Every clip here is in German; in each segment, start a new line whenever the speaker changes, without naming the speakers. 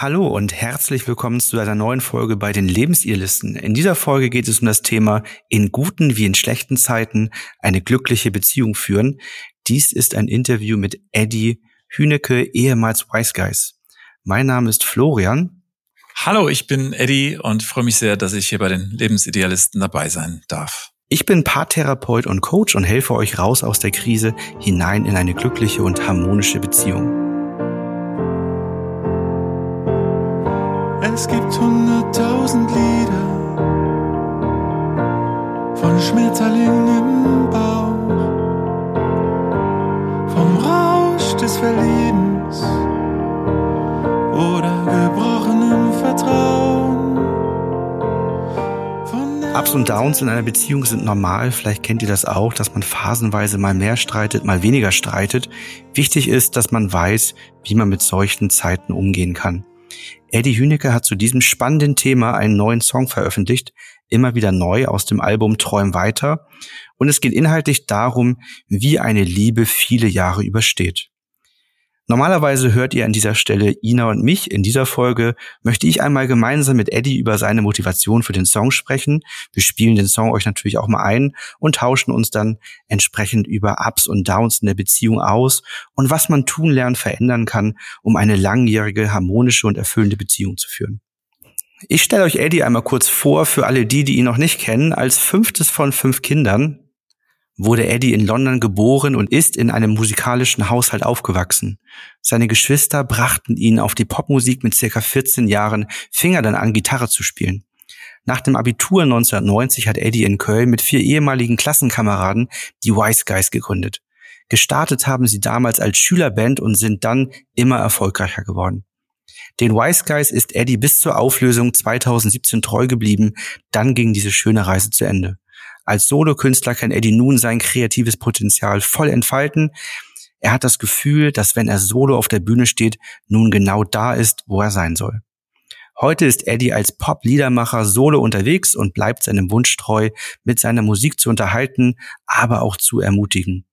Hallo und herzlich willkommen zu einer neuen Folge bei den Lebensidealisten. In dieser Folge geht es um das Thema in guten wie in schlechten Zeiten eine glückliche Beziehung führen. Dies ist ein Interview mit Eddie Hünecke, ehemals Wise Guys. Mein Name ist Florian.
Hallo, ich bin Eddie und freue mich sehr, dass ich hier bei den Lebensidealisten dabei sein darf.
Ich bin Paartherapeut und Coach und helfe euch raus aus der Krise hinein in eine glückliche und harmonische Beziehung.
Es gibt hunderttausend Lieder von Schmetterlingen im Bauch, vom Rausch des Verliebens oder gebrochenem Vertrauen.
Ups und Downs in einer Beziehung sind normal. Vielleicht kennt ihr das auch, dass man phasenweise mal mehr streitet, mal weniger streitet. Wichtig ist, dass man weiß, wie man mit solchen Zeiten umgehen kann. Eddie Hünecke hat zu diesem spannenden Thema einen neuen Song veröffentlicht, immer wieder neu aus dem Album Träum weiter. Und es geht inhaltlich darum, wie eine Liebe viele Jahre übersteht. Normalerweise hört ihr an dieser Stelle Ina und mich. In dieser Folge möchte ich einmal gemeinsam mit Eddie über seine Motivation für den Song sprechen. Wir spielen den Song euch natürlich auch mal ein und tauschen uns dann entsprechend über Ups und Downs in der Beziehung aus und was man tun lernen verändern kann, um eine langjährige, harmonische und erfüllende Beziehung zu führen. Ich stelle euch Eddie einmal kurz vor für alle die, die ihn noch nicht kennen, als fünftes von fünf Kindern wurde Eddie in London geboren und ist in einem musikalischen Haushalt aufgewachsen. Seine Geschwister brachten ihn auf die Popmusik mit circa 14 Jahren, fing er dann an, Gitarre zu spielen. Nach dem Abitur 1990 hat Eddie in Köln mit vier ehemaligen Klassenkameraden die Wise Guys gegründet. Gestartet haben sie damals als Schülerband und sind dann immer erfolgreicher geworden. Den Wise Guys ist Eddie bis zur Auflösung 2017 treu geblieben, dann ging diese schöne Reise zu Ende. Als Solokünstler kann Eddie nun sein kreatives Potenzial voll entfalten. Er hat das Gefühl, dass wenn er solo auf der Bühne steht, nun genau da ist, wo er sein soll. Heute ist Eddie als Pop-Liedermacher solo unterwegs und bleibt seinem Wunsch treu, mit seiner Musik zu unterhalten, aber auch zu ermutigen.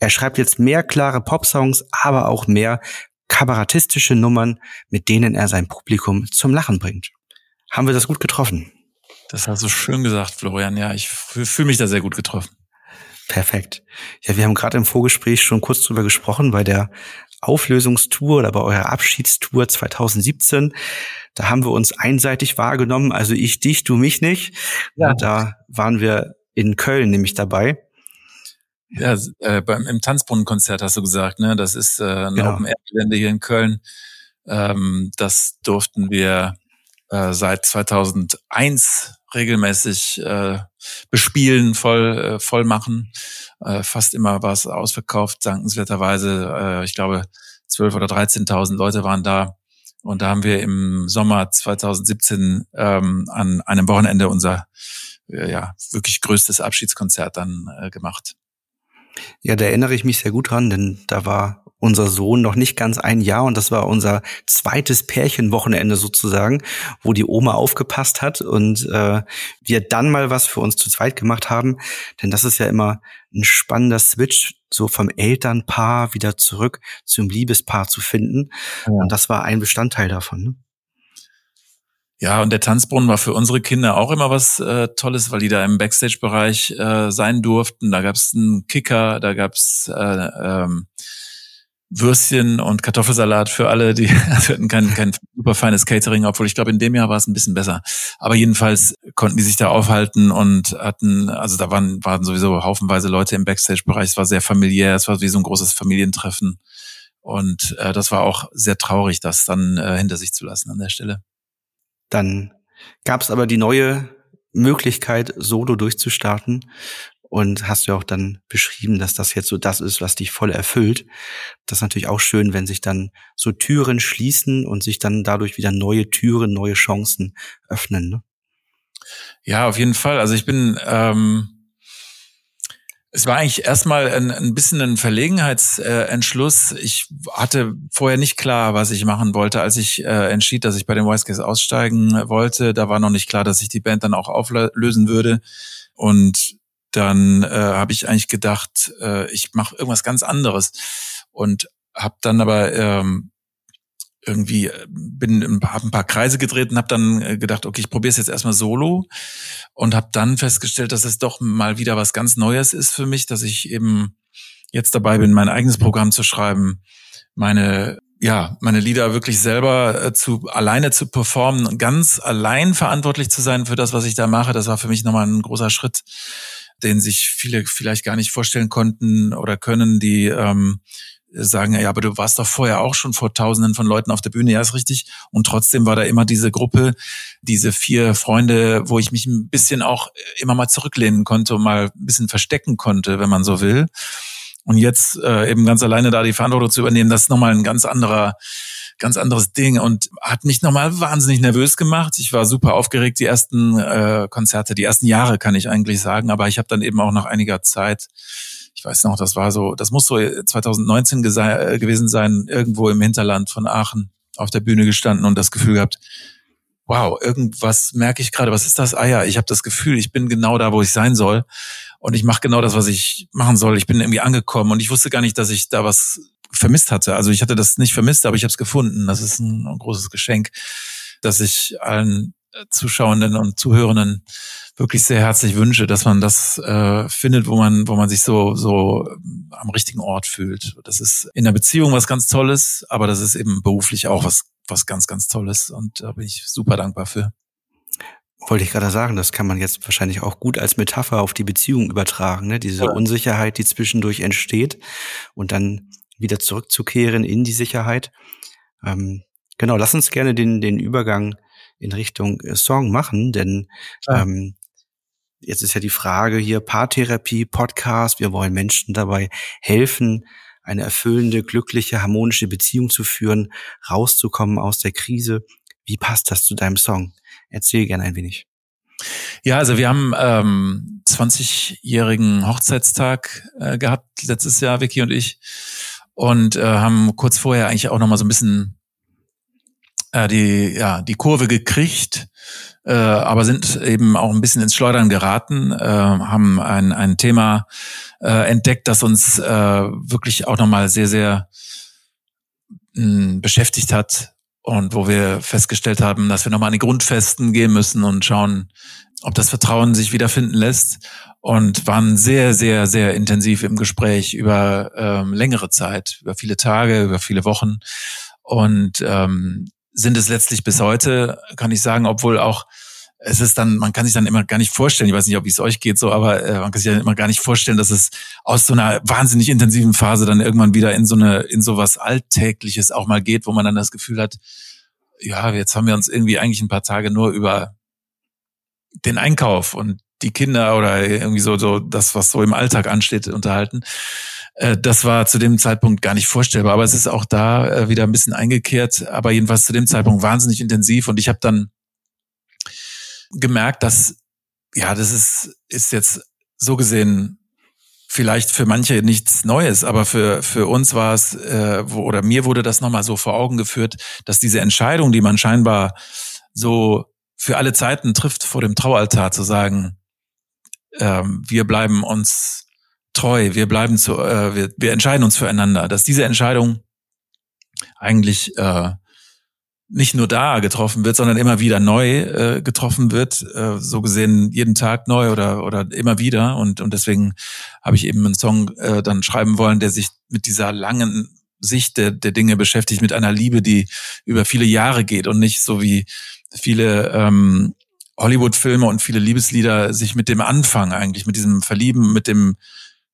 Er schreibt jetzt mehr klare Popsongs, aber auch mehr kabarettistische Nummern, mit denen er sein Publikum zum Lachen bringt. Haben wir das gut getroffen?
Das hast du schön gesagt, Florian. Ja, ich fühle mich da sehr gut getroffen.
Perfekt. Ja, wir haben gerade im Vorgespräch schon kurz drüber gesprochen bei der Auflösungstour oder bei eurer Abschiedstour 2017. Da haben wir uns einseitig wahrgenommen, also ich dich, du mich nicht. Ja. Da waren wir in Köln nämlich dabei.
Ja, äh, beim, im Tanzbrunnenkonzert hast du gesagt, ne? Das ist äh, ein genau. Open Air Gelände hier in Köln. Ähm, das durften wir äh, seit 2001 regelmäßig äh, bespielen, voll, äh, voll machen. Äh, fast immer war es ausverkauft, dankenswerterweise. Äh, ich glaube, 12.000 oder 13.000 Leute waren da. Und da haben wir im Sommer 2017 ähm, an einem Wochenende unser äh, ja wirklich größtes Abschiedskonzert dann äh, gemacht.
Ja, da erinnere ich mich sehr gut dran, denn da war unser Sohn noch nicht ganz ein Jahr und das war unser zweites Pärchenwochenende sozusagen, wo die Oma aufgepasst hat und äh, wir dann mal was für uns zu zweit gemacht haben. Denn das ist ja immer ein spannender Switch, so vom Elternpaar wieder zurück zum Liebespaar zu finden. Ja. Und das war ein Bestandteil davon. Ne?
Ja, und der Tanzbrunnen war für unsere Kinder auch immer was äh, Tolles, weil die da im Backstage-Bereich äh, sein durften. Da gab's einen Kicker, da gab's äh, ähm, Würstchen und Kartoffelsalat für alle, die also hatten kein, kein super feines Catering, obwohl ich glaube, in dem Jahr war es ein bisschen besser. Aber jedenfalls konnten die sich da aufhalten und hatten, also da waren, waren sowieso haufenweise Leute im Backstage-Bereich. Es war sehr familiär, es war wie so ein großes Familientreffen. Und äh, das war auch sehr traurig, das dann äh, hinter sich zu lassen an der Stelle.
Dann gab es aber die neue Möglichkeit, solo durchzustarten und hast ja auch dann beschrieben, dass das jetzt so das ist, was dich voll erfüllt. Das ist natürlich auch schön, wenn sich dann so Türen schließen und sich dann dadurch wieder neue Türen, neue Chancen öffnen. Ne?
Ja, auf jeden Fall. Also ich bin, ähm, es war eigentlich erstmal ein, ein bisschen ein Verlegenheitsentschluss. ich hatte vorher nicht klar, was ich machen wollte, als ich äh, entschied, dass ich bei den Wise Guys aussteigen wollte. Da war noch nicht klar, dass ich die Band dann auch auflösen würde. Und dann äh, habe ich eigentlich gedacht, äh, ich mache irgendwas ganz anderes und habe dann aber ähm, irgendwie äh, bin hab ein paar Kreise gedreht und habe dann äh, gedacht, okay, ich probiere es jetzt erstmal solo und habe dann festgestellt, dass es doch mal wieder was ganz Neues ist für mich, dass ich eben jetzt dabei bin, mein eigenes Programm zu schreiben, meine ja, meine Lieder wirklich selber äh, zu alleine zu performen ganz allein verantwortlich zu sein für das, was ich da mache, das war für mich nochmal ein großer Schritt, den sich viele vielleicht gar nicht vorstellen konnten oder können, die ähm, sagen, ja, aber du warst doch vorher auch schon vor Tausenden von Leuten auf der Bühne, ja, ist richtig. Und trotzdem war da immer diese Gruppe, diese vier Freunde, wo ich mich ein bisschen auch immer mal zurücklehnen konnte und mal ein bisschen verstecken konnte, wenn man so will. Und jetzt äh, eben ganz alleine da die Verantwortung zu übernehmen, das ist nochmal ein ganz anderer, ganz anderes Ding und hat mich nochmal wahnsinnig nervös gemacht. Ich war super aufgeregt, die ersten äh, Konzerte, die ersten Jahre kann ich eigentlich sagen, aber ich habe dann eben auch nach einiger Zeit ich weiß noch, das war so, das muss so 2019 äh, gewesen sein, irgendwo im Hinterland von Aachen auf der Bühne gestanden und das Gefühl gehabt, wow, irgendwas merke ich gerade, was ist das? Ah ja, ich habe das Gefühl, ich bin genau da, wo ich sein soll und ich mache genau das, was ich machen soll. Ich bin irgendwie angekommen und ich wusste gar nicht, dass ich da was vermisst hatte. Also ich hatte das nicht vermisst, aber ich habe es gefunden. Das ist ein, ein großes Geschenk, dass ich allen Zuschauenden und Zuhörenden wirklich sehr herzlich wünsche, dass man das äh, findet, wo man, wo man sich so, so am richtigen Ort fühlt. Das ist in der Beziehung was ganz Tolles, aber das ist eben beruflich auch was, was ganz, ganz Tolles und da bin ich super dankbar für.
Wollte ich gerade sagen, das kann man jetzt wahrscheinlich auch gut als Metapher auf die Beziehung übertragen, ne? diese ja. Unsicherheit, die zwischendurch entsteht und dann wieder zurückzukehren in die Sicherheit. Ähm, genau, lass uns gerne den, den Übergang in Richtung äh, Song machen, denn ja. ähm, jetzt ist ja die Frage hier Paartherapie, Podcast. Wir wollen Menschen dabei helfen, eine erfüllende, glückliche, harmonische Beziehung zu führen, rauszukommen aus der Krise. Wie passt das zu deinem Song? Erzähl gerne ein wenig.
Ja, also wir haben ähm, 20-jährigen Hochzeitstag äh, gehabt letztes Jahr, Vicky und ich, und äh, haben kurz vorher eigentlich auch noch mal so ein bisschen äh, die ja die Kurve gekriegt äh, aber sind eben auch ein bisschen ins Schleudern geraten, äh, haben ein, ein Thema äh, entdeckt, das uns äh, wirklich auch nochmal sehr, sehr mh, hm, beschäftigt hat und wo wir festgestellt haben, dass wir nochmal an die Grundfesten gehen müssen und schauen, ob das Vertrauen sich wiederfinden lässt und waren sehr, sehr, sehr intensiv im Gespräch über ähm, längere Zeit, über viele Tage, über viele Wochen. Und ähm, sind es letztlich bis heute, kann ich sagen, obwohl auch es ist dann, man kann sich dann immer gar nicht vorstellen, ich weiß nicht, ob es euch geht so, aber äh, man kann sich dann immer gar nicht vorstellen, dass es aus so einer wahnsinnig intensiven Phase dann irgendwann wieder in so eine, in so was Alltägliches auch mal geht, wo man dann das Gefühl hat, ja, jetzt haben wir uns irgendwie eigentlich ein paar Tage nur über den Einkauf und die Kinder oder irgendwie so, so das, was so im Alltag ansteht, unterhalten. Äh, das war zu dem Zeitpunkt gar nicht vorstellbar, aber es ist auch da äh, wieder ein bisschen eingekehrt, aber jedenfalls zu dem Zeitpunkt wahnsinnig intensiv und ich habe dann gemerkt, dass ja, das ist ist jetzt so gesehen vielleicht für manche nichts Neues, aber für für uns war es äh, oder mir wurde das nochmal so vor Augen geführt, dass diese Entscheidung, die man scheinbar so für alle Zeiten trifft vor dem Traualtar, zu sagen, ähm, wir bleiben uns treu, wir bleiben zu, äh, wir, wir entscheiden uns füreinander, dass diese Entscheidung eigentlich äh, nicht nur da getroffen wird, sondern immer wieder neu äh, getroffen wird, äh, so gesehen jeden Tag neu oder oder immer wieder. Und und deswegen habe ich eben einen Song äh, dann schreiben wollen, der sich mit dieser langen Sicht der, der Dinge beschäftigt, mit einer Liebe, die über viele Jahre geht und nicht so wie viele ähm, Hollywood-Filme und viele Liebeslieder sich mit dem Anfang eigentlich, mit diesem Verlieben, mit dem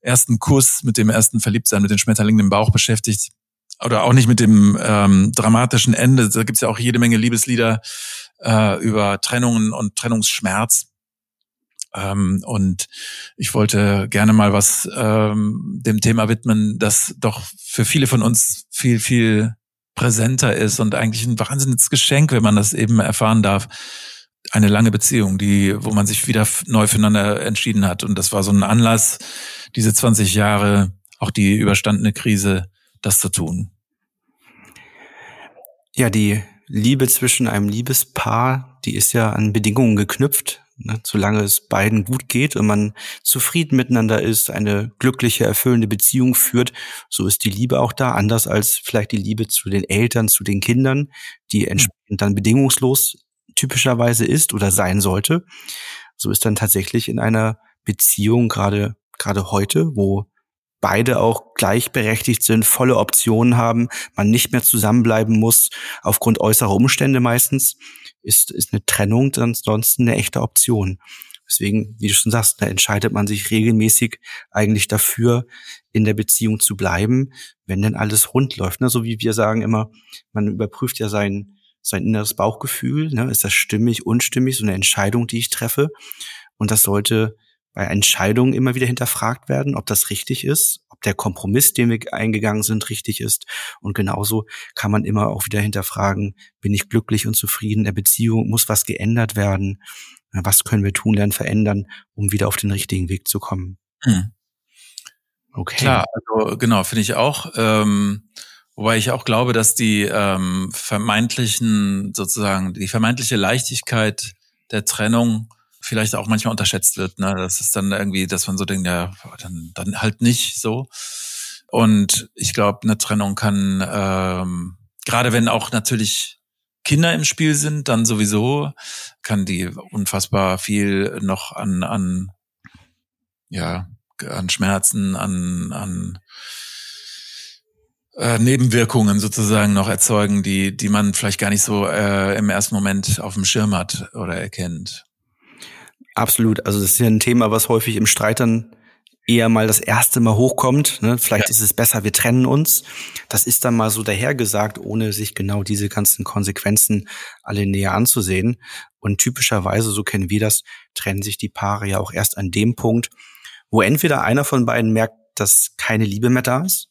ersten Kuss, mit dem ersten Verliebtsein, mit den Schmetterlingen im Bauch beschäftigt. Oder auch nicht mit dem ähm, dramatischen Ende. Da gibt's ja auch jede Menge Liebeslieder äh, über Trennungen und Trennungsschmerz. Ähm, und ich wollte gerne mal was ähm, dem Thema widmen, das doch für viele von uns viel, viel präsenter ist und eigentlich ein wahnsinniges Geschenk, wenn man das eben erfahren darf. Eine lange Beziehung, die, wo man sich wieder neu füreinander entschieden hat. Und das war so ein Anlass, diese 20 Jahre, auch die überstandene Krise, das zu tun?
Ja, die Liebe zwischen einem Liebespaar, die ist ja an Bedingungen geknüpft, Ne? Solange es beiden gut geht und man zufrieden miteinander ist, eine glückliche, erfüllende Beziehung führt, so ist die Liebe auch da, anders als vielleicht die Liebe zu den Eltern, zu den Kindern, die entsprechend dann bedingungslos typischerweise ist oder sein sollte. So ist dann tatsächlich in einer Beziehung gerade gerade heute, wo beide auch gleichberechtigt sind, volle Optionen haben, man nicht mehr zusammenbleiben muss aufgrund äußerer Umstände meistens, ist, ist eine Trennung ansonsten eine echte Option. Deswegen, wie du schon sagst, da entscheidet man sich regelmäßig eigentlich dafür, in der Beziehung zu bleiben, wenn denn alles rund läuft. Ne? So wie wir sagen immer, man überprüft ja sein, sein inneres Bauchgefühl. Ne? Ist das stimmig, unstimmig, so eine Entscheidung, die ich treffe. Und das sollte bei Entscheidungen immer wieder hinterfragt werden, ob das richtig ist, ob der Kompromiss, den wir eingegangen sind, richtig ist. Und genauso kann man immer auch wieder hinterfragen, bin ich glücklich und zufrieden in der Beziehung, muss was geändert werden, was können wir tun, lernen, verändern, um wieder auf den richtigen Weg zu kommen. Hm.
Okay. Klar, also genau, finde ich auch. Ähm, wobei ich auch glaube, dass die ähm, vermeintlichen, sozusagen, die vermeintliche Leichtigkeit der Trennung vielleicht auch manchmal unterschätzt wird. Ne? Das ist dann irgendwie, dass man so denkt, ja, dann, dann halt nicht so. Und ich glaube, eine Trennung kann, ähm, gerade wenn auch natürlich Kinder im Spiel sind, dann sowieso kann die unfassbar viel noch an, an, ja, an Schmerzen, an, an äh, Nebenwirkungen sozusagen noch erzeugen, die, die man vielleicht gar nicht so äh, im ersten Moment auf dem Schirm hat oder erkennt.
Absolut. Also das ist ja ein Thema, was häufig im Streit dann eher mal das erste Mal hochkommt. Ne? Vielleicht ja. ist es besser, wir trennen uns. Das ist dann mal so dahergesagt, ohne sich genau diese ganzen Konsequenzen alle näher anzusehen. Und typischerweise, so kennen wir das, trennen sich die Paare ja auch erst an dem Punkt, wo entweder einer von beiden merkt, dass keine Liebe mehr da ist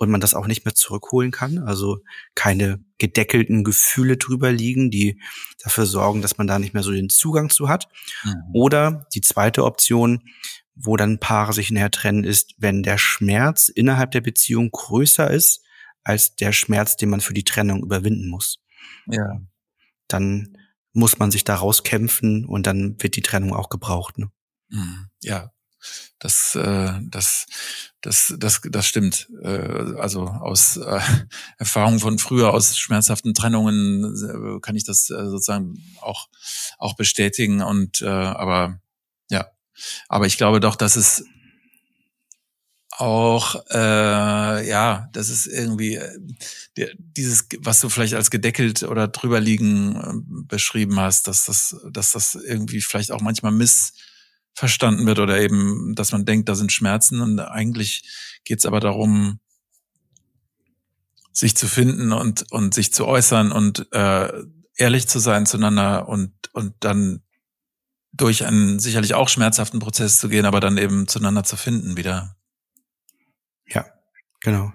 und man das auch nicht mehr zurückholen kann. Also keine gedeckelten Gefühle drüber liegen, die dafür sorgen, dass man da nicht mehr so den Zugang zu hat. Mhm. Oder die zweite Option, wo dann Paare sich näher trennen, ist, wenn der Schmerz innerhalb der Beziehung größer ist als der Schmerz, den man für die Trennung überwinden muss. Ja. Dann muss man sich da rauskämpfen und dann wird die Trennung auch gebraucht. Ne?
Mhm. Ja, das, äh, das, das, das, das stimmt. Äh, also aus äh, Erfahrung von früher, aus schmerzhaften Trennungen äh, kann ich das äh, sozusagen auch auch bestätigen. Und äh, aber ja, aber ich glaube doch, dass es auch äh, ja, das ist irgendwie äh, dieses, was du vielleicht als gedeckelt oder drüber liegen äh, beschrieben hast, dass das, dass das irgendwie vielleicht auch manchmal miss verstanden wird oder eben, dass man denkt, da sind Schmerzen und eigentlich geht es aber darum, sich zu finden und, und sich zu äußern und äh, ehrlich zu sein zueinander und, und dann durch einen sicherlich auch schmerzhaften Prozess zu gehen, aber dann eben zueinander zu finden wieder.
Ja, genau.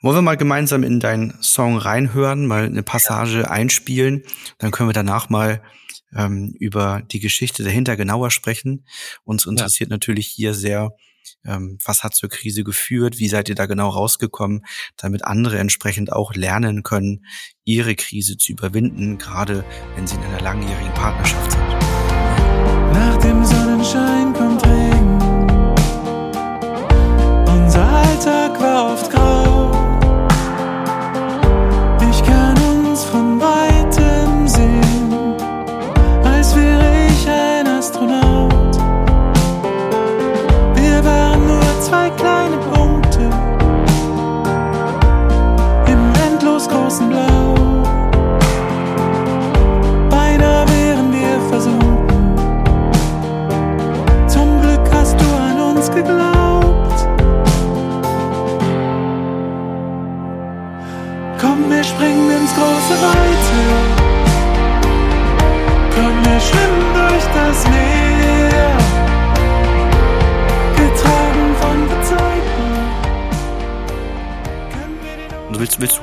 Wollen wir mal gemeinsam in deinen Song reinhören, mal eine Passage einspielen, dann können wir danach mal ähm, über die Geschichte dahinter genauer sprechen. Uns interessiert ja. natürlich hier sehr, ähm, was hat zur Krise geführt, wie seid ihr da genau rausgekommen, damit andere entsprechend auch lernen können, ihre Krise zu überwinden, gerade wenn sie in einer langjährigen Partnerschaft sind.
Nach dem Sonnenschein kommt Regen. Unser Alltag war oft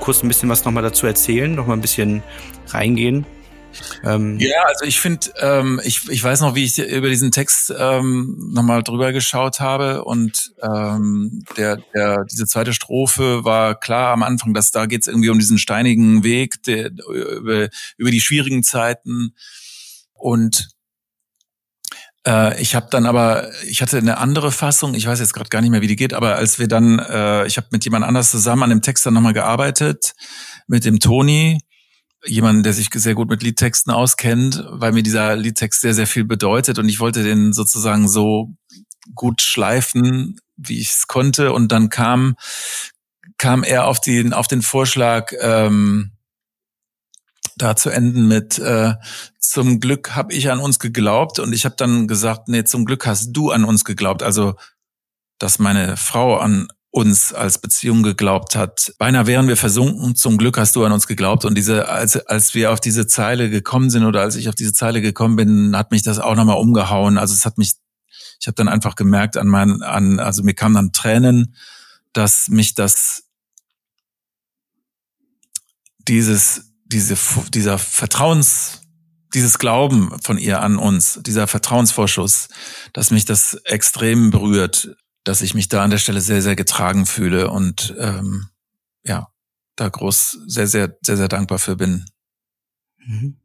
kurz ein bisschen was nochmal dazu erzählen, nochmal ein bisschen reingehen?
Ähm ja, also ich finde, ähm, ich, ich weiß noch, wie ich über diesen Text ähm, nochmal drüber geschaut habe und ähm, der, der, diese zweite Strophe war klar am Anfang, dass da geht es irgendwie um diesen steinigen Weg der, über, über die schwierigen Zeiten und Äh, ich habe dann aber, ich hatte eine andere Fassung, ich weiß jetzt gerade gar nicht mehr, wie die geht, aber als wir dann, äh, ich habe mit jemand anders zusammen an dem Text dann nochmal gearbeitet, mit dem Toni, jemand, der sich sehr gut mit Liedtexten auskennt, weil mir dieser Liedtext sehr, sehr viel bedeutet und ich wollte den sozusagen so gut schleifen, wie ich es konnte. Und dann kam, kam er auf den, auf den Vorschlag, ähm, da zu enden mit äh, zum Glück habe ich an uns geglaubt und ich habe dann gesagt, nee, zum Glück hast du an uns geglaubt. Also, dass meine Frau an uns als Beziehung geglaubt hat. Beinahe wären wir versunken. Zum Glück hast du an uns geglaubt. Und diese, als, als wir auf diese Zeile gekommen sind oder als ich auf diese Zeile gekommen bin, hat mich das auch nochmal umgehauen. Also es hat mich, ich habe dann einfach gemerkt an meinen, an, also mir kamen dann Tränen, dass mich das, dieses, diese, dieser Vertrauens, dieses Glauben von ihr an uns, dieser Vertrauensvorschuss, dass mich das extrem berührt dass ich mich da an der Stelle sehr, sehr getragen fühle und ähm, ja, da groß sehr, sehr, sehr, sehr dankbar für bin.
Mhm.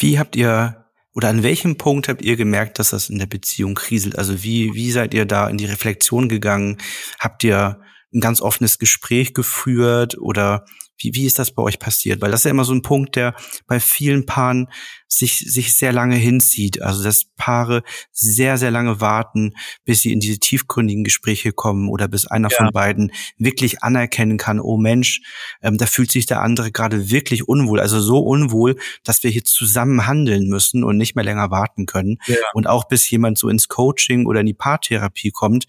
Wie habt ihr oder an welchem Punkt habt ihr gemerkt, dass das in der Beziehung kriselt? Also wie, wie seid ihr da in die Reflexion gegangen? Habt ihr ein ganz offenes Gespräch geführt oder wie, wie ist das bei euch passiert? Weil das ist ja immer so ein Punkt, der bei vielen Paaren sich, sich sehr lange hinzieht. Also, dass Paare sehr, sehr lange warten, bis sie in diese tiefgründigen Gespräche kommen oder bis einer ja. von beiden wirklich anerkennen kann, oh Mensch, ähm, da fühlt sich der andere gerade wirklich unwohl. Also so unwohl, dass wir hier zusammen handeln müssen und nicht mehr länger warten können. Ja. Und auch bis jemand so ins Coaching oder in die Paartherapie kommt,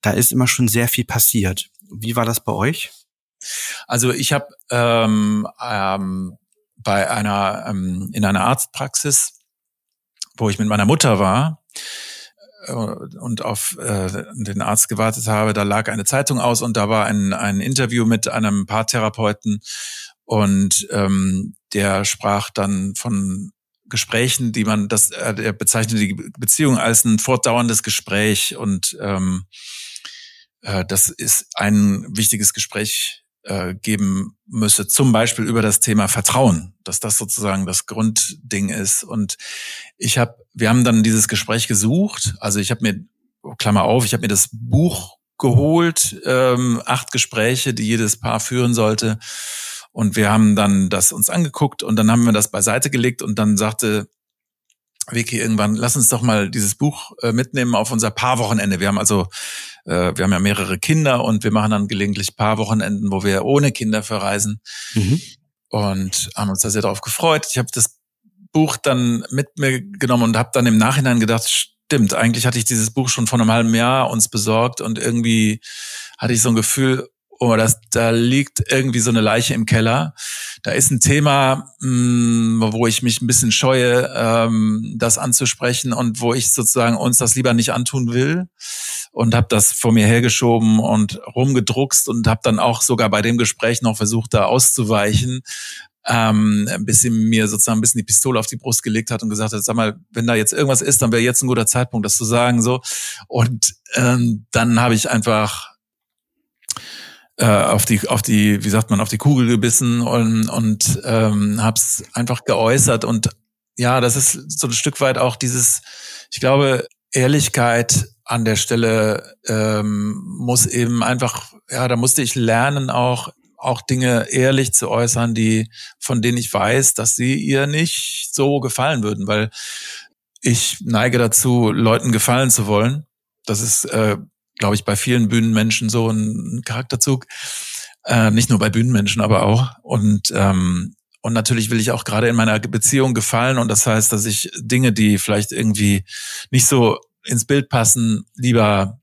da ist immer schon sehr viel passiert. Wie war das bei euch?
Also ich habe ähm, ähm, bei einer ähm, in einer Arztpraxis, wo ich mit meiner Mutter war äh, und auf äh, den Arzt gewartet habe, da lag eine Zeitung aus und da war ein, ein Interview mit einem Paartherapeuten und ähm, der sprach dann von Gesprächen, die man, das er bezeichnete die Beziehung als ein fortdauerndes Gespräch und ähm, äh, das ist ein wichtiges Gespräch äh, geben müsse, zum Beispiel über das Thema Vertrauen, dass das sozusagen das Grundding ist. Und ich habe, wir haben dann dieses Gespräch gesucht. Also ich habe mir, Klammer auf, ich habe mir das Buch geholt, ähm, acht Gespräche, die jedes Paar führen sollte. Und wir haben dann das uns angeguckt und dann haben wir das beiseite gelegt und dann sagte Vicky irgendwann, lass uns doch mal dieses Buch äh, mitnehmen auf unser Paarwochenende. Wir haben also, äh, wir haben ja mehrere Kinder und wir machen dann gelegentlich Paarwochenenden, wo wir ohne Kinder verreisen mhm. und haben uns da sehr darauf gefreut. Ich habe das Buch dann mit mir genommen und habe dann im Nachhinein gedacht, stimmt, eigentlich hatte ich dieses Buch schon vor einem halben Jahr uns besorgt und irgendwie hatte ich so ein Gefühl, oh, das, da liegt irgendwie so eine Leiche im Keller. Da ist ein Thema, mh, mm, wo ich mich ein bisschen scheue, ähm, das anzusprechen und wo ich sozusagen uns das lieber nicht antun will und habe das vor mir hergeschoben und rumgedruckst und habe dann auch sogar bei dem Gespräch noch versucht, da auszuweichen, ähm, bis sie mir sozusagen ein bisschen die Pistole auf die Brust gelegt hat und gesagt hat, sag mal, wenn da jetzt irgendwas ist, dann wäre jetzt ein guter Zeitpunkt, das zu sagen so. Und ähm, dann habe ich einfach äh, auf die auf die wie sagt man auf die Kugel gebissen und und ähm, habe es einfach geäußert. Und ja das ist so ein Stück weit auch dieses ich glaube Ehrlichkeit an der Stelle ähm, muss eben einfach ja da musste ich lernen auch auch Dinge ehrlich zu äußern die von denen ich weiß dass sie ihr nicht so gefallen würden. Weil ich neige dazu Leuten gefallen zu wollen. Das ist äh, glaube ich, bei vielen Bühnenmenschen so ein Charakterzug. Äh, nicht nur bei Bühnenmenschen, aber auch. Und, ähm, und natürlich will ich auch gerade in meiner Beziehung gefallen. Und das heißt, dass ich Dinge, die vielleicht irgendwie nicht so ins Bild passen, lieber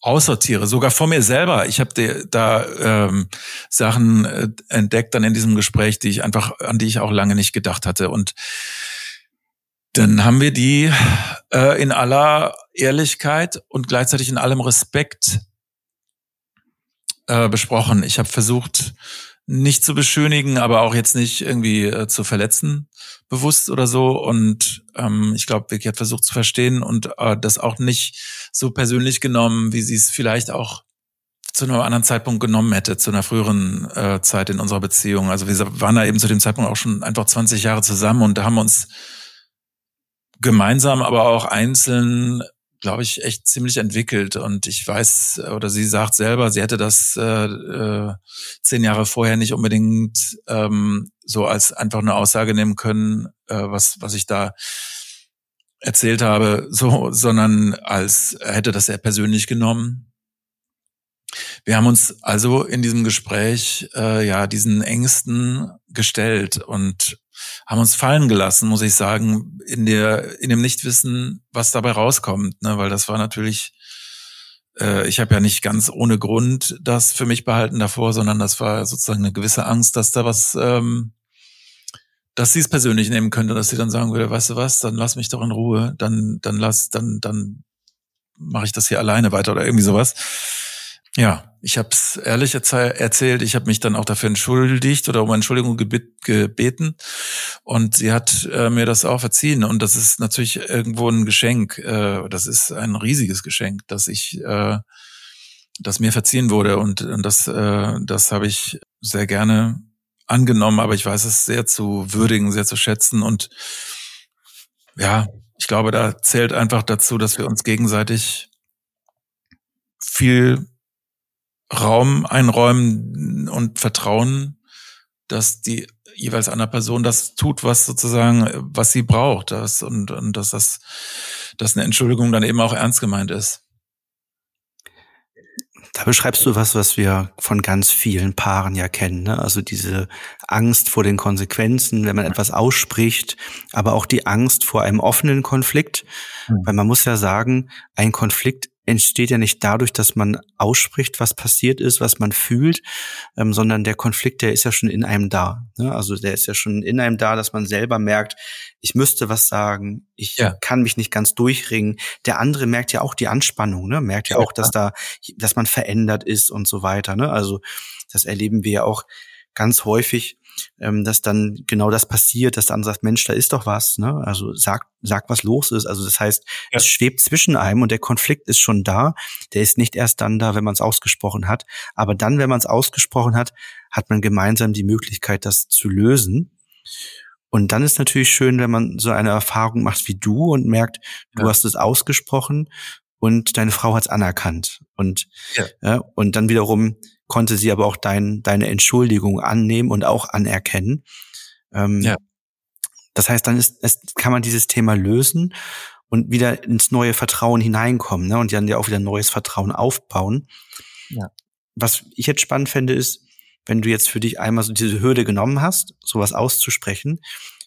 aussortiere, sogar vor mir selber. Ich habe da ähm, Sachen äh, entdeckt dann in diesem Gespräch, die ich einfach, an die ich auch lange nicht gedacht hatte. Und dann haben wir die äh, in aller Ehrlichkeit und gleichzeitig in allem Respekt äh, besprochen. Ich habe versucht, nicht zu beschönigen, aber auch jetzt nicht irgendwie äh, zu verletzen, bewusst oder so. Und ähm, ich glaube, Vicky hat versucht zu verstehen und äh, das auch nicht so persönlich genommen, wie sie es vielleicht auch zu einem anderen Zeitpunkt genommen hätte, zu einer früheren äh, Zeit in unserer Beziehung. Also wir waren da eben zu dem Zeitpunkt auch schon einfach 20 Jahre zusammen und da haben wir uns gemeinsam, aber auch einzeln glaube ich, echt ziemlich entwickelt. Und ich weiß, oder sie sagt selber, sie hätte das äh, äh, zehn Jahre vorher nicht unbedingt ähm, so als einfach eine Aussage nehmen können, äh, was, was ich da erzählt habe, so, sondern als hätte das er persönlich genommen. Wir haben uns also in diesem Gespräch äh, ja diesen Ängsten gestellt und haben uns fallen gelassen, muss ich sagen, in der in dem Nichtwissen, was dabei rauskommt, ne? weil das war natürlich äh, ich habe ja nicht ganz ohne Grund das für mich behalten davor, sondern das war sozusagen eine gewisse Angst, dass da was ähm, dass sie es persönlich nehmen könnte, dass sie dann sagen würde, weißt du was, dann lass mich doch in Ruhe, dann dann lass dann dann mache ich das hier alleine weiter oder irgendwie sowas. Ja, ich habe es ehrlich erzählt. Ich habe mich dann auch dafür entschuldigt oder um Entschuldigung gebeten. Und sie hat äh, mir das auch verziehen. Und das ist natürlich irgendwo ein Geschenk. Äh, das ist ein riesiges Geschenk, dass ich, äh, dass mir verziehen wurde. Und, und das, äh, das habe ich sehr gerne angenommen. Aber ich weiß es sehr zu würdigen, sehr zu schätzen. Und ja, ich glaube, da zählt einfach dazu, dass wir uns gegenseitig viel Raum einräumen und vertrauen, dass die jeweils andere Person das tut, was sozusagen, was sie braucht, das, und, und dass das, dass eine Entschuldigung dann eben auch ernst gemeint ist.
Da beschreibst du was, was wir von ganz vielen Paaren ja kennen. Ne? Also diese Angst vor den Konsequenzen, wenn man etwas ausspricht, aber auch die Angst vor einem offenen Konflikt. Mhm. Weil man muss ja sagen, ein Konflikt entsteht ja nicht dadurch, dass man ausspricht, was passiert ist, was man fühlt, ähm, sondern der Konflikt, der ist ja schon in einem da. Ne? Also der ist ja schon in einem da, dass man selber merkt, ich müsste was sagen, ich ja. kann mich nicht ganz durchringen. Der andere merkt ja auch die Anspannung, ne? merkt ja, ja auch, dass da, dass man verändert ist und so weiter. Ne? Also das erleben wir ja auch ganz häufig, ähm, dass dann genau das passiert, dass der andere sagt, Mensch, da ist doch was, ne? Also sag, sag, was los ist. Also das heißt, ja. es schwebt zwischen einem und der Konflikt ist schon da. Der ist nicht erst dann da, wenn man es ausgesprochen hat. Aber dann, wenn man es ausgesprochen hat, hat man gemeinsam die Möglichkeit, das zu lösen. Und dann ist natürlich schön, wenn man so eine Erfahrung macht wie du und merkt, du ja. hast es ausgesprochen und deine Frau hat es anerkannt. Und, ja. ja. und dann wiederum konnte sie aber auch dein, deine Entschuldigung annehmen und auch anerkennen. Ähm, ja. Das heißt, dann ist, es, kann man dieses Thema lösen und wieder ins neue Vertrauen hineinkommen ne? und dann ja auch wieder neues Vertrauen aufbauen. Ja. Was ich jetzt spannend fände, ist, wenn du jetzt für dich einmal so diese Hürde genommen hast, sowas auszusprechen,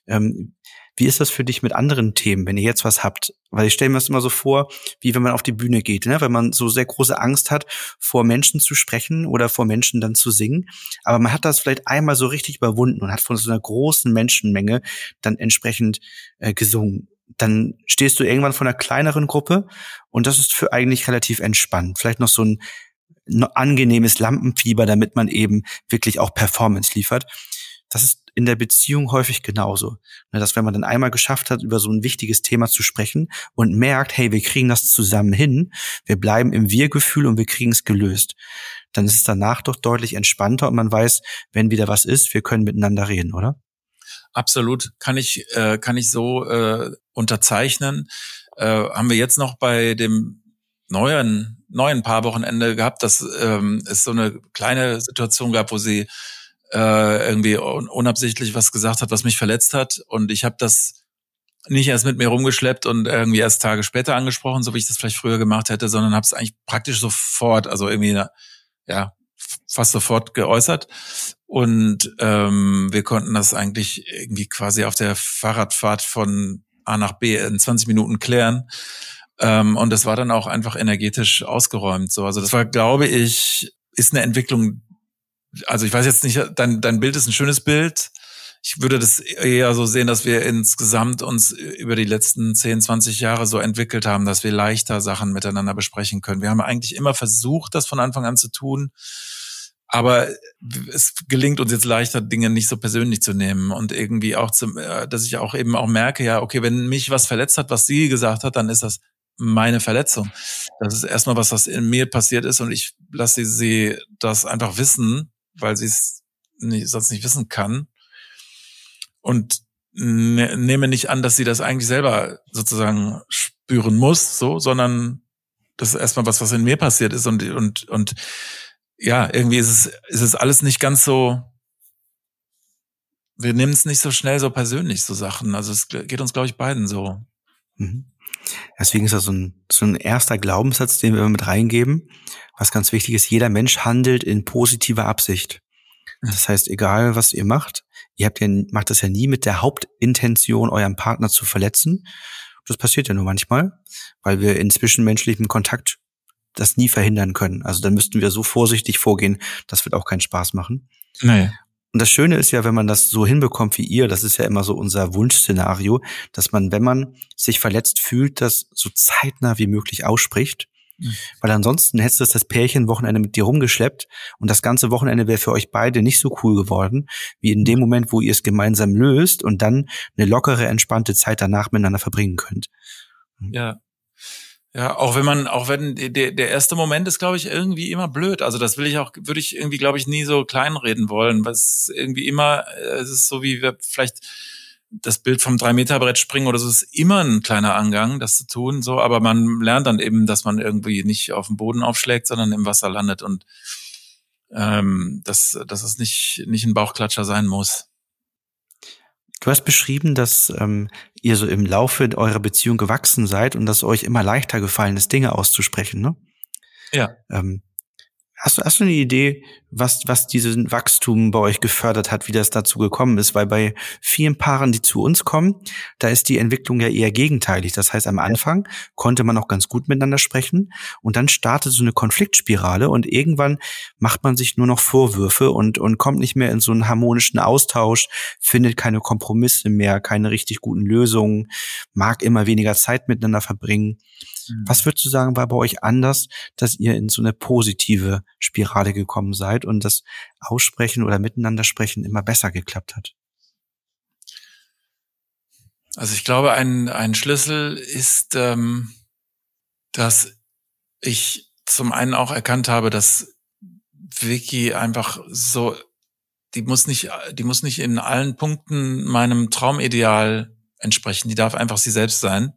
ähm, wie ist das für dich mit anderen Themen, wenn ihr jetzt was habt? Weil ich stelle mir das immer so vor, wie wenn man auf die Bühne geht, ne? wenn man so sehr große Angst hat, vor Menschen zu sprechen oder vor Menschen dann zu singen. Aber man hat das vielleicht einmal so richtig überwunden und hat von so einer großen Menschenmenge dann entsprechend äh, gesungen. Dann stehst du irgendwann vor einer kleineren Gruppe und das ist für eigentlich relativ entspannt. Vielleicht noch so ein angenehmes Lampenfieber, damit man eben wirklich auch Performance liefert. Das ist in der Beziehung häufig genauso. Ne, dass wenn man dann einmal geschafft hat, über so ein wichtiges Thema zu sprechen und merkt, hey, wir kriegen das zusammen hin, wir bleiben im Wir-Gefühl und wir kriegen es gelöst, dann ist es danach doch deutlich entspannter und man weiß, wenn wieder was ist, wir können miteinander reden, oder?
Absolut, kann ich äh, kann ich so äh, unterzeichnen. Äh, haben wir jetzt noch bei dem neuen neuen Paarwochenende gehabt, dass ähm, es so eine kleine Situation gab, wo sie äh, irgendwie unabsichtlich was gesagt hat, was mich verletzt hat. Und ich habe das nicht erst mit mir rumgeschleppt und irgendwie erst Tage später angesprochen, so wie ich das vielleicht früher gemacht hätte, sondern habe es eigentlich praktisch sofort, also irgendwie ja fast sofort geäußert. Und ähm, wir konnten das eigentlich irgendwie quasi auf der Fahrradfahrt von A nach B in 20 Minuten klären. Ähm, und das war dann auch einfach energetisch ausgeräumt. So, also das war, glaube ich, ist eine Entwicklung, also ich weiß jetzt nicht, dein, dein Bild ist ein schönes Bild. Ich würde das eher so sehen, dass wir insgesamt uns über die letzten 10, 20 Jahre so entwickelt haben, dass wir leichter Sachen miteinander besprechen können. Wir haben eigentlich immer versucht, das von Anfang an zu tun. Aber es gelingt uns jetzt leichter, Dinge nicht so persönlich zu nehmen und irgendwie auch, zum, äh, dass ich auch eben auch merke, ja, okay, wenn mich was verletzt hat, was sie gesagt hat, dann ist das meine Verletzung. Das ist erstmal was, was in mir passiert ist und ich lasse sie das einfach wissen weil sie es nicht, sonst nicht wissen kann. Und ne, nehme nicht an, dass sie das eigentlich selber sozusagen spüren muss, so, sondern das ist erstmal was, was in mir passiert ist und, und, und ja, irgendwie ist es, ist es alles nicht ganz so, wir nehmen es nicht so schnell so persönlich, so Sachen. Also es geht uns, glaube ich, beiden so.
Mhm. Deswegen ist das so ein, so ein erster Glaubenssatz, den wir mit reingeben. Was ganz wichtig ist, jeder Mensch handelt in positiver Absicht. Das heißt, egal was ihr macht, ihr habt ja, macht das ja nie mit der Hauptintention, euren Partner zu verletzen. Das passiert ja nur manchmal, weil wir in zwischenmenschlichem Kontakt das nie verhindern können. Also dann müssten wir so vorsichtig vorgehen, das wird auch keinen Spaß machen.
Nee.
Und das Schöne ist ja, wenn man das so hinbekommt wie ihr, das ist ja immer so unser Wunschszenario, dass man, wenn man sich verletzt fühlt, das so zeitnah wie möglich ausspricht. Mhm. Weil ansonsten hättest du das Pärchen Wochenende mit dir rumgeschleppt und das ganze Wochenende wäre für euch beide nicht so cool geworden, wie in dem Moment, wo ihr es gemeinsam löst und dann eine lockere, entspannte Zeit danach miteinander verbringen könnt.
Ja, ja, auch wenn man, auch wenn der, der erste Moment ist, glaube ich, irgendwie immer blöd. Also das will ich auch, würde ich irgendwie, glaube ich, nie so kleinreden wollen, was irgendwie immer, äh, es ist so wie wir vielleicht das Bild vom drei Meter Brett springen oder so es ist immer ein kleiner Angang, das zu tun, so, aber man lernt dann eben, dass man irgendwie nicht auf dem Boden aufschlägt, sondern im Wasser landet und ähm, dass, dass es nicht, nicht ein Bauchklatscher sein muss.
Du hast beschrieben, dass ähm, ihr so im Laufe eurer Beziehung gewachsen seid und dass euch immer leichter gefallen ist, Dinge auszusprechen, ne?
Ja.
Ähm, Hast du, hast du eine Idee, was, was diesen Wachstum bei euch gefördert hat, wie das dazu gekommen ist? Weil bei vielen Paaren, die zu uns kommen, da ist die Entwicklung ja eher gegenteilig. Das heißt, am Anfang konnte man auch ganz gut miteinander sprechen und dann startet so eine Konfliktspirale und irgendwann macht man sich nur noch Vorwürfe und, und kommt nicht mehr in so einen harmonischen Austausch, findet keine Kompromisse mehr, keine richtig guten Lösungen, mag immer weniger Zeit miteinander verbringen. Mhm. Was würdest du sagen, war bei euch anders, dass ihr in so eine positive Spirale gekommen seid und das Aussprechen oder Miteinander sprechen immer besser geklappt hat?
Also ich glaube, ein, ein Schlüssel ist, ähm, dass ich zum einen auch erkannt habe, dass Vicky einfach so, die muss nicht, die muss nicht in allen Punkten meinem Traumideal entsprechen. Die darf einfach sie selbst sein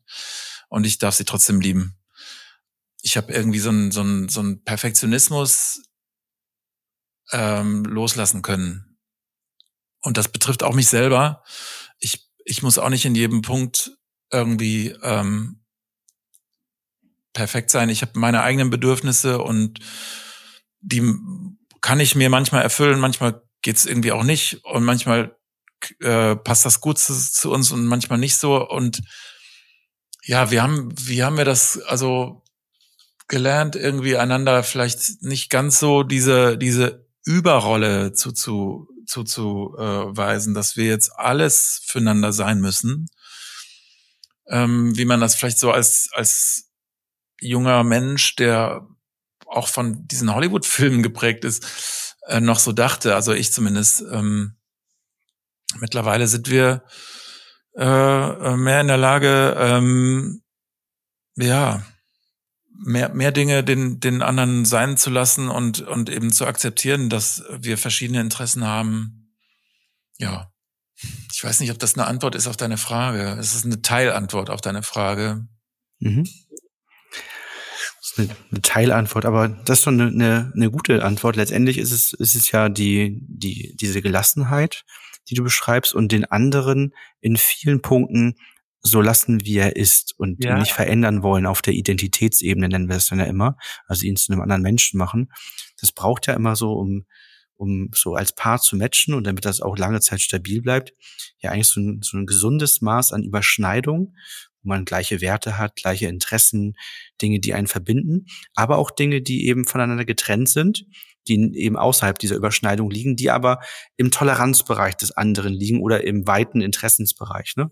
und ich darf sie trotzdem lieben. Ich habe irgendwie so einen so einen, so einen Perfektionismus ähm, loslassen können. Und das betrifft auch mich selber. Ich, ich muss auch nicht in jedem Punkt irgendwie ähm, perfekt sein. Ich habe meine eigenen Bedürfnisse und die kann ich mir manchmal erfüllen, manchmal geht's irgendwie auch nicht und manchmal äh, passt das gut zu, zu uns und manchmal nicht so. Und ja, wir haben, wie haben wir das also gelernt, irgendwie einander vielleicht nicht ganz so diese, diese Überrolle zu, zu, zu, äh, weisen, dass wir jetzt alles füreinander sein müssen. Ähm, wie man das vielleicht so als, als junger Mensch, der auch von diesen Hollywood-Filmen geprägt ist, äh, noch so dachte. Also ich zumindest. Ähm, mittlerweile sind wir äh, äh, mehr in der Lage, ähm, ja, mehr, mehr Dinge den, den anderen sein zu lassen und, und eben zu akzeptieren, dass wir verschiedene Interessen haben. Ja. Ich weiß nicht, ob das eine Antwort ist auf deine Frage. Es ist eine Teilantwort auf deine Frage.
Mhm. Das ist eine, eine Teilantwort, aber das ist schon eine, eine, eine gute Antwort. Letztendlich ist es, ist es ja die, die, diese Gelassenheit, die du beschreibst und den anderen in vielen Punkten so lassen, wie er ist und ja. ihn nicht verändern wollen auf der Identitätsebene, nennen wir es dann ja immer, also ihn zu einem anderen Menschen machen. Das braucht ja immer so, um, um so als Paar zu matchen und damit das auch lange Zeit stabil bleibt, ja eigentlich so ein, so ein gesundes Maß an Überschneidung, wo man gleiche Werte hat, gleiche Interessen, Dinge, die einen verbinden, aber auch Dinge, die eben voneinander getrennt sind die eben außerhalb dieser Überschneidung liegen, die aber im Toleranzbereich des anderen liegen oder im weiten Interessensbereich. Ne?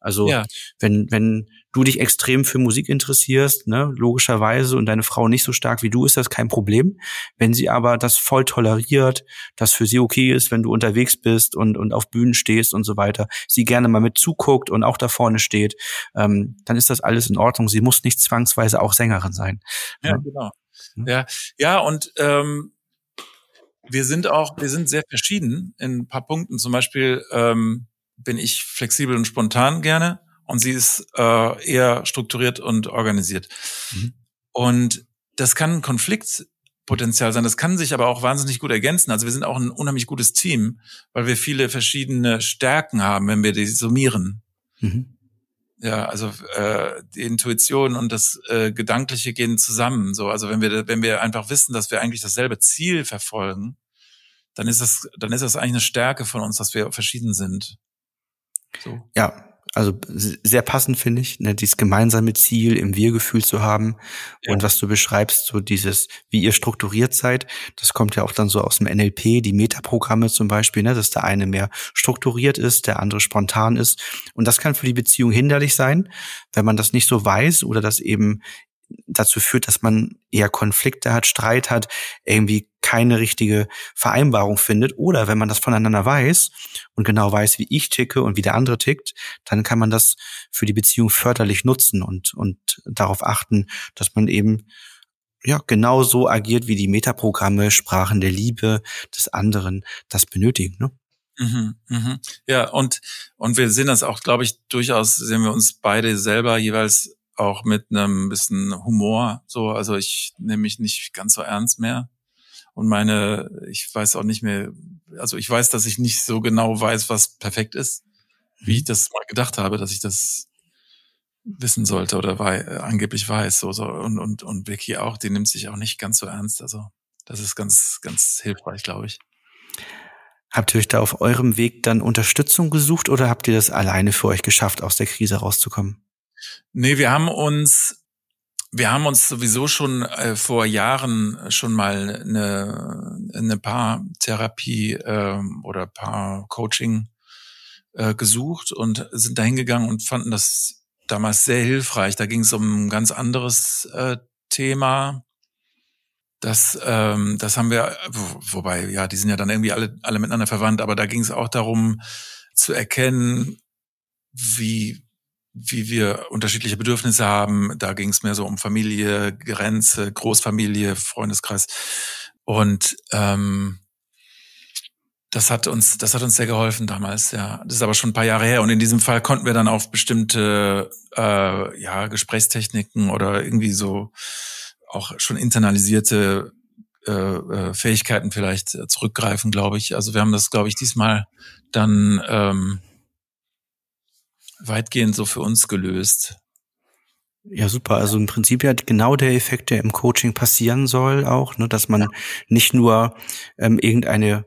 Also ja. wenn, wenn du dich extrem für Musik interessierst, ne, logischerweise, und deine Frau nicht so stark wie du, ist das kein Problem. Wenn sie aber das voll toleriert, das für sie okay ist, wenn du unterwegs bist und, und auf Bühnen stehst und so weiter, sie gerne mal mit zuguckt und auch da vorne steht, ähm, dann ist das alles in Ordnung. Sie muss nicht zwangsweise auch Sängerin sein.
Ja, ne? genau. Ja, ja, und ähm, wir sind auch, wir sind sehr verschieden in ein paar Punkten. Zum Beispiel, ähm, bin ich flexibel und spontan gerne und sie ist äh, eher strukturiert und organisiert. Mhm. Und das kann ein Konfliktpotenzial sein. Das kann sich aber auch wahnsinnig gut ergänzen. Also wir sind auch ein unheimlich gutes Team, weil wir viele verschiedene Stärken haben, wenn wir die summieren. Mhm. Ja, also äh, die Intuition und das äh, Gedankliche gehen zusammen. So, also wenn wir wenn wir einfach wissen, dass wir eigentlich dasselbe Ziel verfolgen, dann ist das dann ist das eigentlich eine Stärke von uns, dass wir verschieden sind.
So. Ja, also sehr passend finde ich, ne, dieses gemeinsame Ziel im Wir-Gefühl zu haben ja. und was du beschreibst, so dieses, wie ihr strukturiert seid, das kommt ja auch dann so aus dem NLP, die Metaprogramme zum Beispiel, ne, dass der eine mehr strukturiert ist, der andere spontan ist und das kann für die Beziehung hinderlich sein, wenn man das nicht so weiß oder das eben dazu führt, dass man eher Konflikte hat, Streit hat, irgendwie keine richtige Vereinbarung findet. Oder wenn man das voneinander weiß und genau weiß, wie ich ticke und wie der andere tickt, dann kann man das für die Beziehung förderlich nutzen und, und darauf achten, dass man eben ja, genau so agiert, wie die Metaprogramme, Sprachen der Liebe des anderen das benötigen. Ne?
Mhm, mhm. Ja, und, und wir sehen das auch, glaube ich, durchaus sehen wir uns beide selber jeweils auch mit einem bisschen Humor. So, also ich nehme mich nicht ganz so ernst mehr. Und meine, ich weiß auch nicht mehr, also ich weiß, dass ich nicht so genau weiß, was perfekt ist, wie ich mhm. das mal gedacht habe, dass ich das wissen sollte oder wei angeblich weiß. So, so. Und, und, und Vicky auch, die nimmt sich auch nicht ganz so ernst. Also das ist ganz, ganz hilfreich, glaube ich.
Habt ihr euch da auf eurem Weg dann Unterstützung gesucht oder habt ihr das alleine für euch geschafft, aus der Krise rauszukommen?
Nee, wir haben uns, wir haben uns sowieso schon äh, vor Jahren schon mal eine, eine Paartherapie äh, oder Paar-Coaching äh, gesucht und sind da hingegangen und fanden das damals sehr hilfreich. Da ging es um ein ganz anderes äh, Thema. Das, ähm, das haben wir, wobei, ja, die sind ja dann irgendwie alle, alle miteinander verwandt, aber da ging es auch darum zu erkennen, wie wie wir unterschiedliche Bedürfnisse haben. Da ging es mehr so um Familie, Grenze, Großfamilie, Freundeskreis. Und ähm, das hat uns, das hat uns sehr geholfen damals, ja. Das ist aber schon ein paar Jahre her. Und in diesem Fall konnten wir dann auf bestimmte äh, ja, Gesprächstechniken oder irgendwie so auch schon internalisierte äh, äh Fähigkeiten vielleicht zurückgreifen, glaube ich. Also wir haben das, glaube ich, diesmal dann ähm, weitgehend so für uns gelöst.
Ja, super. Also im Prinzip ja genau der Effekt, der im Coaching passieren soll, auch, ne, dass man ja. nicht nur ähm, irgendeine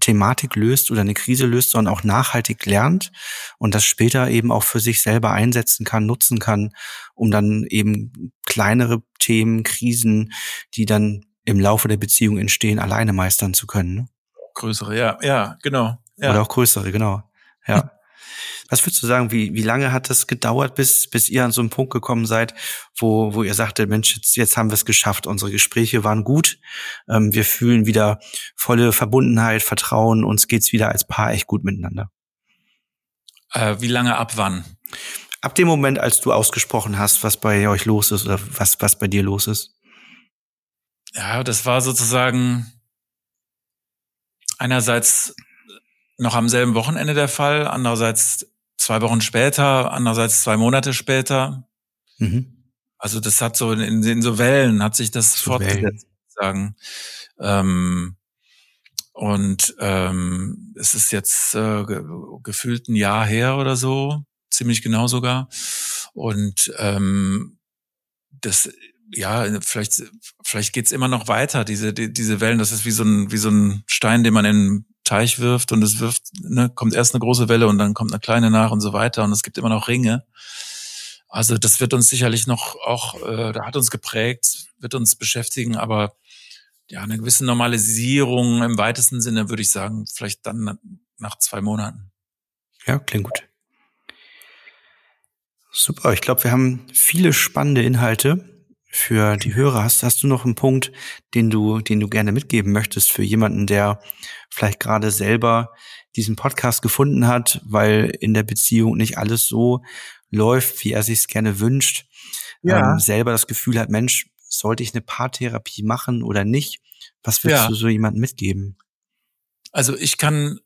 Thematik löst oder eine Krise löst, sondern auch nachhaltig lernt und das später eben auch für sich selber einsetzen kann, nutzen kann, um dann eben kleinere Themen, Krisen, die dann im Laufe der Beziehung entstehen, alleine meistern zu können. Ne?
Größere, ja, ja, genau. Ja.
Oder auch größere, genau. Ja. Was würdest du sagen, wie, wie lange hat das gedauert, bis, bis ihr an so einen Punkt gekommen seid, wo, wo ihr sagte, Mensch, jetzt, jetzt haben wir es geschafft, unsere Gespräche waren gut, ähm, wir fühlen wieder volle Verbundenheit, Vertrauen, uns geht's wieder als Paar echt gut miteinander?
Äh, wie lange ab wann?
Ab dem Moment, als du ausgesprochen hast, was bei euch los ist oder was, was bei dir los ist.
Ja, das war sozusagen einerseits noch am selben Wochenende der Fall, andererseits zwei Wochen später, andererseits zwei Monate später. Mhm. Also das hat so in, in so Wellen hat sich das so fortgesetzt, sagen. Ähm, und ähm, es ist jetzt äh, ge gefühlt ein Jahr her oder so, ziemlich genau sogar. Und ähm, das, ja, vielleicht, vielleicht geht's immer noch weiter, diese, die, diese Wellen. Das ist wie so ein, wie so ein Stein, den man in Teich wirft und es wirft, ne, kommt erst eine große Welle und dann kommt eine kleine nach und so weiter und es gibt immer noch Ringe. Also das wird uns sicherlich noch auch, äh, da hat uns geprägt, wird uns beschäftigen, aber ja, eine gewisse Normalisierung im weitesten Sinne würde ich sagen, vielleicht dann nach zwei Monaten.
Ja, klingt gut. Super, ich glaube, wir haben viele spannende Inhalte für die Hörer. Hast, hast du noch einen Punkt, den du, den du gerne mitgeben möchtest für jemanden, der vielleicht gerade selber diesen Podcast gefunden hat, weil in der Beziehung nicht alles so läuft, wie er sich es gerne wünscht, ja. ähm, selber das Gefühl hat, Mensch, sollte ich eine Paartherapie machen oder nicht? Was würdest ja. du so jemandem mitgeben?
Also ich kann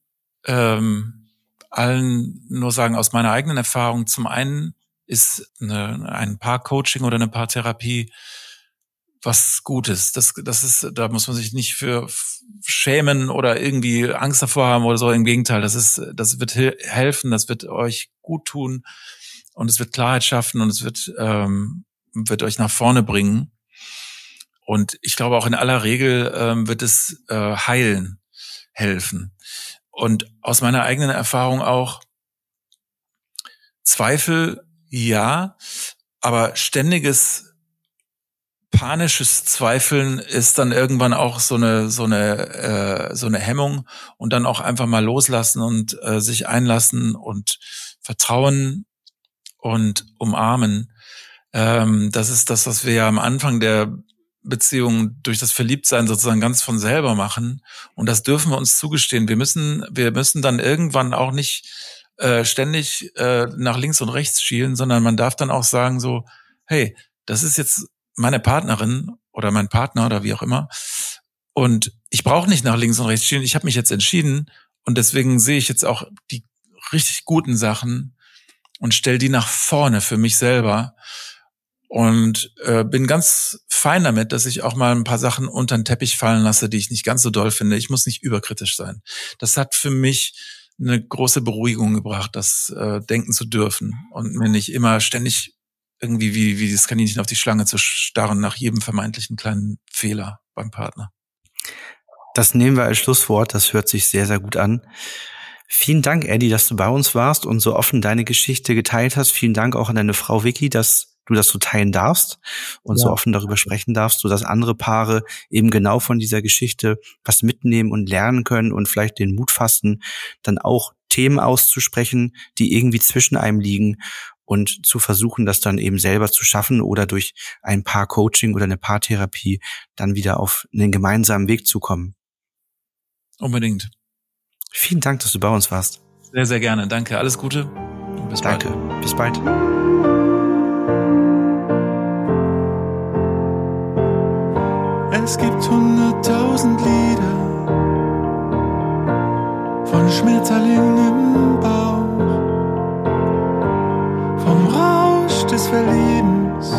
ähm, allen nur sagen, aus meiner eigenen Erfahrung, zum einen ist eine, ein Paar-Coaching oder eine Paartherapie was Gutes. Das, das ist, da muss man sich nicht für schämen oder irgendwie Angst davor haben oder so. Im Gegenteil, das ist, das wird helfen, das wird euch gut tun und es wird Klarheit schaffen und es wird, ähm, wird euch nach vorne bringen. Und ich glaube auch in aller Regel ähm, wird es äh, heilen, helfen. Und aus meiner eigenen Erfahrung auch Zweifel, ja, aber ständiges panisches Zweifeln ist dann irgendwann auch so eine so eine äh, so eine Hemmung und dann auch einfach mal loslassen und äh, sich einlassen und vertrauen und umarmen. Ähm, das ist das, was wir ja am Anfang der Beziehung durch das Verliebtsein sozusagen ganz von selber machen. Und das dürfen wir uns zugestehen. Wir müssen, wir müssen dann irgendwann auch nicht äh, ständig äh, nach links und rechts schielen, sondern man darf dann auch sagen so, hey, das ist jetzt meine Partnerin oder mein Partner oder wie auch immer. Und ich brauche nicht nach links und rechts schielen. Ich habe mich jetzt entschieden und deswegen sehe ich jetzt auch die richtig guten Sachen und stell die nach vorne für mich selber und äh, bin ganz fein damit, dass ich auch mal ein paar Sachen unter den Teppich fallen lasse, die ich nicht ganz so doll finde. Ich muss nicht überkritisch sein. Das hat für mich eine große Beruhigung gebracht, das äh, denken zu dürfen und mir nicht immer ständig irgendwie wie, wie das Kaninchen auf die Schlange zu starren nach jedem vermeintlichen kleinen Fehler beim Partner.
Das nehmen wir als Schlusswort. Das hört sich sehr, sehr gut an. Vielen Dank, Eddie, dass du bei uns warst und so offen deine Geschichte geteilt hast. Vielen Dank auch an deine Frau Vicky, dass du das so teilen darfst und ja. so offen darüber sprechen darfst, so dass andere Paare eben genau von dieser Geschichte was mitnehmen und lernen können und vielleicht den Mut fassen, dann auch Themen auszusprechen, die irgendwie zwischen einem liegen und zu versuchen, das dann eben selber zu schaffen oder durch ein Paar-Coaching oder eine Paartherapie dann wieder auf einen gemeinsamen Weg zu kommen.
Unbedingt.
Vielen Dank, dass du bei uns warst.
Sehr, sehr gerne. Danke. Alles Gute.
Bis Danke. Bald. Bis bald.
Es gibt hunderttausend Lieder von Schmetterlingen im Bauch vom Rausch des Verliebens